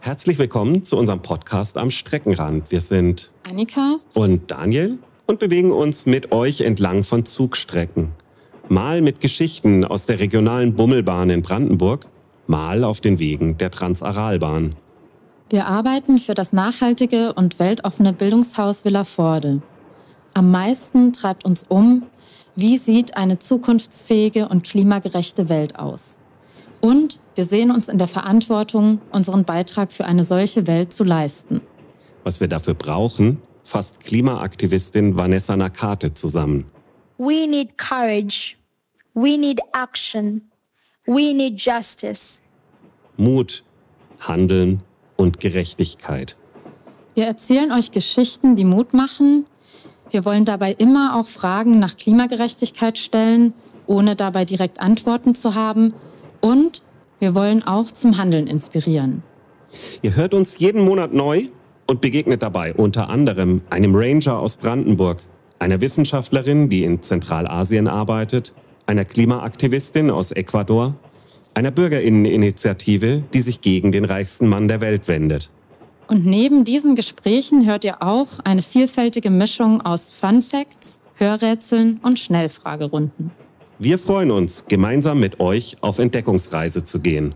Herzlich willkommen zu unserem Podcast am Streckenrand. Wir sind Annika und Daniel und bewegen uns mit euch entlang von Zugstrecken. Mal mit Geschichten aus der regionalen Bummelbahn in Brandenburg, mal auf den Wegen der Transaralbahn. Wir arbeiten für das nachhaltige und weltoffene Bildungshaus Villaforde. Am meisten treibt uns um, wie sieht eine zukunftsfähige und klimagerechte Welt aus? Und wir sehen uns in der Verantwortung, unseren Beitrag für eine solche Welt zu leisten. Was wir dafür brauchen, fasst Klimaaktivistin Vanessa Nakate zusammen. We need courage. We need action. We need justice. Mut, Handeln und Gerechtigkeit. Wir erzählen euch Geschichten, die Mut machen. Wir wollen dabei immer auch Fragen nach Klimagerechtigkeit stellen, ohne dabei direkt Antworten zu haben. Und wir wollen auch zum Handeln inspirieren. Ihr hört uns jeden Monat neu und begegnet dabei unter anderem einem Ranger aus Brandenburg, einer Wissenschaftlerin, die in Zentralasien arbeitet, einer Klimaaktivistin aus Ecuador, einer Bürgerinneninitiative, die sich gegen den reichsten Mann der Welt wendet. Und neben diesen Gesprächen hört ihr auch eine vielfältige Mischung aus Fun Facts, Hörrätseln und Schnellfragerunden. Wir freuen uns, gemeinsam mit euch auf Entdeckungsreise zu gehen.